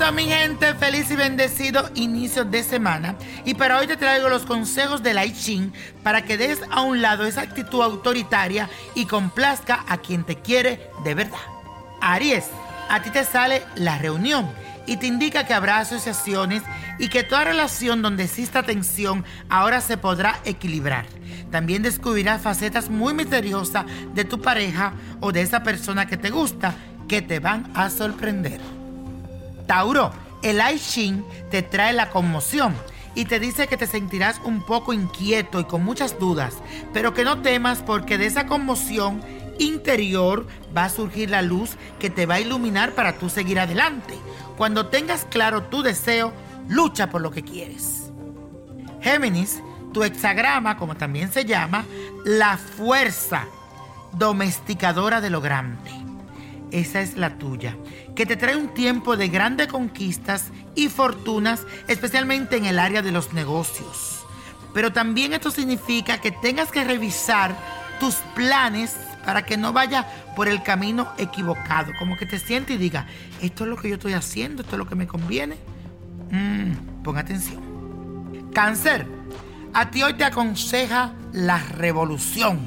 Eso, mi gente, feliz y bendecido inicio de semana. Y para hoy te traigo los consejos de Lai Ching para que des a un lado esa actitud autoritaria y complazca a quien te quiere de verdad. Aries, a ti te sale la reunión y te indica que habrá asociaciones y que toda relación donde exista tensión ahora se podrá equilibrar. También descubrirás facetas muy misteriosas de tu pareja o de esa persona que te gusta que te van a sorprender. Tauro, el I te trae la conmoción y te dice que te sentirás un poco inquieto y con muchas dudas, pero que no temas porque de esa conmoción interior va a surgir la luz que te va a iluminar para tú seguir adelante. Cuando tengas claro tu deseo, lucha por lo que quieres. Géminis, tu hexagrama, como también se llama, la fuerza domesticadora de lo grande. Esa es la tuya, que te trae un tiempo de grandes conquistas y fortunas, especialmente en el área de los negocios. Pero también esto significa que tengas que revisar tus planes para que no vaya por el camino equivocado. Como que te siente y diga, esto es lo que yo estoy haciendo, esto es lo que me conviene. Mm, pon atención. Cáncer, a ti hoy te aconseja la revolución.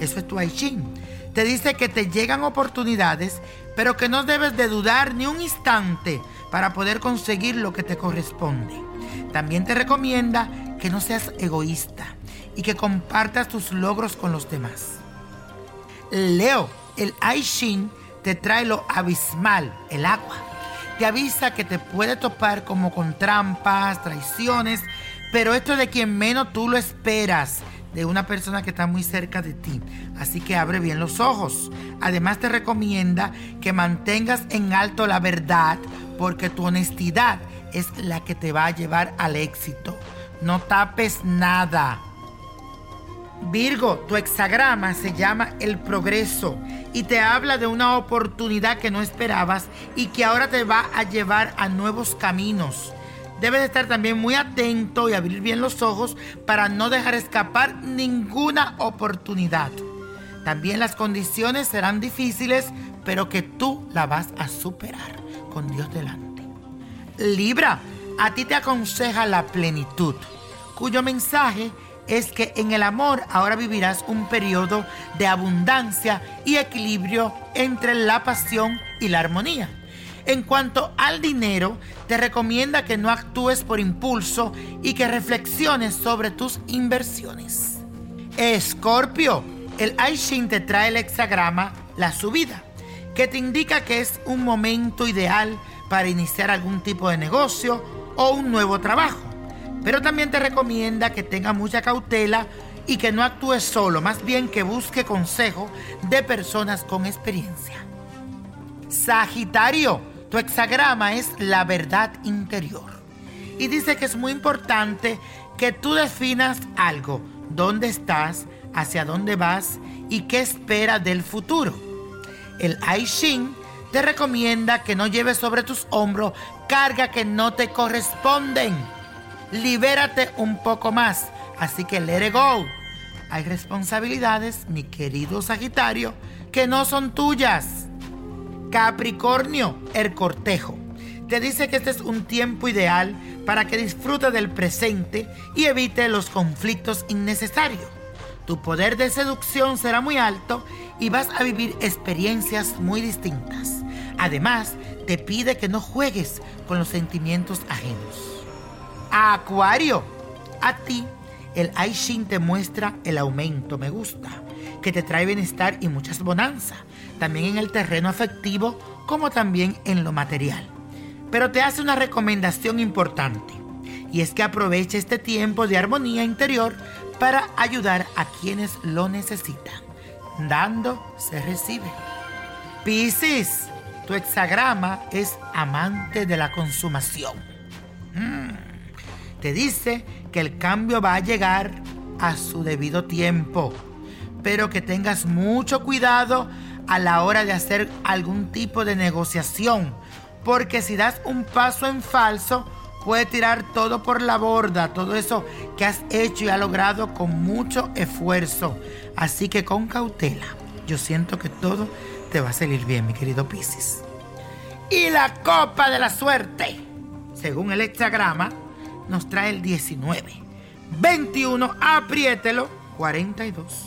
Eso es tu I Ching. Te dice que te llegan oportunidades, pero que no debes de dudar ni un instante para poder conseguir lo que te corresponde. También te recomienda que no seas egoísta y que compartas tus logros con los demás. Leo, el I Ching te trae lo abismal, el agua. Te avisa que te puede topar como con trampas, traiciones, pero esto es de quien menos tú lo esperas, de una persona que está muy cerca de ti. Así que abre bien los ojos. Además te recomienda que mantengas en alto la verdad, porque tu honestidad es la que te va a llevar al éxito. No tapes nada. Virgo, tu hexagrama se llama el progreso y te habla de una oportunidad que no esperabas y que ahora te va a llevar a nuevos caminos. Debes estar también muy atento y abrir bien los ojos para no dejar escapar ninguna oportunidad. También las condiciones serán difíciles, pero que tú la vas a superar con Dios delante. Libra, a ti te aconseja la plenitud, cuyo mensaje es que en el amor ahora vivirás un periodo de abundancia y equilibrio entre la pasión y la armonía. En cuanto al dinero, te recomienda que no actúes por impulso y que reflexiones sobre tus inversiones. Escorpio, el Aishin te trae el hexagrama La subida, que te indica que es un momento ideal para iniciar algún tipo de negocio o un nuevo trabajo. Pero también te recomienda que tengas mucha cautela y que no actúes solo, más bien que busque consejo de personas con experiencia. Sagitario, tu hexagrama es la verdad interior. Y dice que es muy importante que tú definas algo, dónde estás, hacia dónde vas y qué esperas del futuro. El Aishin te recomienda que no lleves sobre tus hombros carga que no te corresponden. Libérate un poco más, así que let it go. Hay responsabilidades, mi querido Sagitario, que no son tuyas. Capricornio, el cortejo. Te dice que este es un tiempo ideal para que disfrutes del presente y evite los conflictos innecesarios. Tu poder de seducción será muy alto y vas a vivir experiencias muy distintas. Además, te pide que no juegues con los sentimientos ajenos. Acuario, a ti el Aishin te muestra el aumento, me gusta, que te trae bienestar y muchas bonanzas, también en el terreno afectivo como también en lo material. Pero te hace una recomendación importante, y es que aproveche este tiempo de armonía interior para ayudar a quienes lo necesitan. Dando se recibe. Piscis, tu hexagrama es amante de la consumación. Mm. Te dice que el cambio va a llegar a su debido tiempo, pero que tengas mucho cuidado a la hora de hacer algún tipo de negociación, porque si das un paso en falso, puede tirar todo por la borda, todo eso que has hecho y has logrado con mucho esfuerzo. Así que con cautela, yo siento que todo te va a salir bien, mi querido Piscis. Y la copa de la suerte, según el hexagrama, nos trae el 19, 21, apriételo, 42,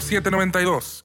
0792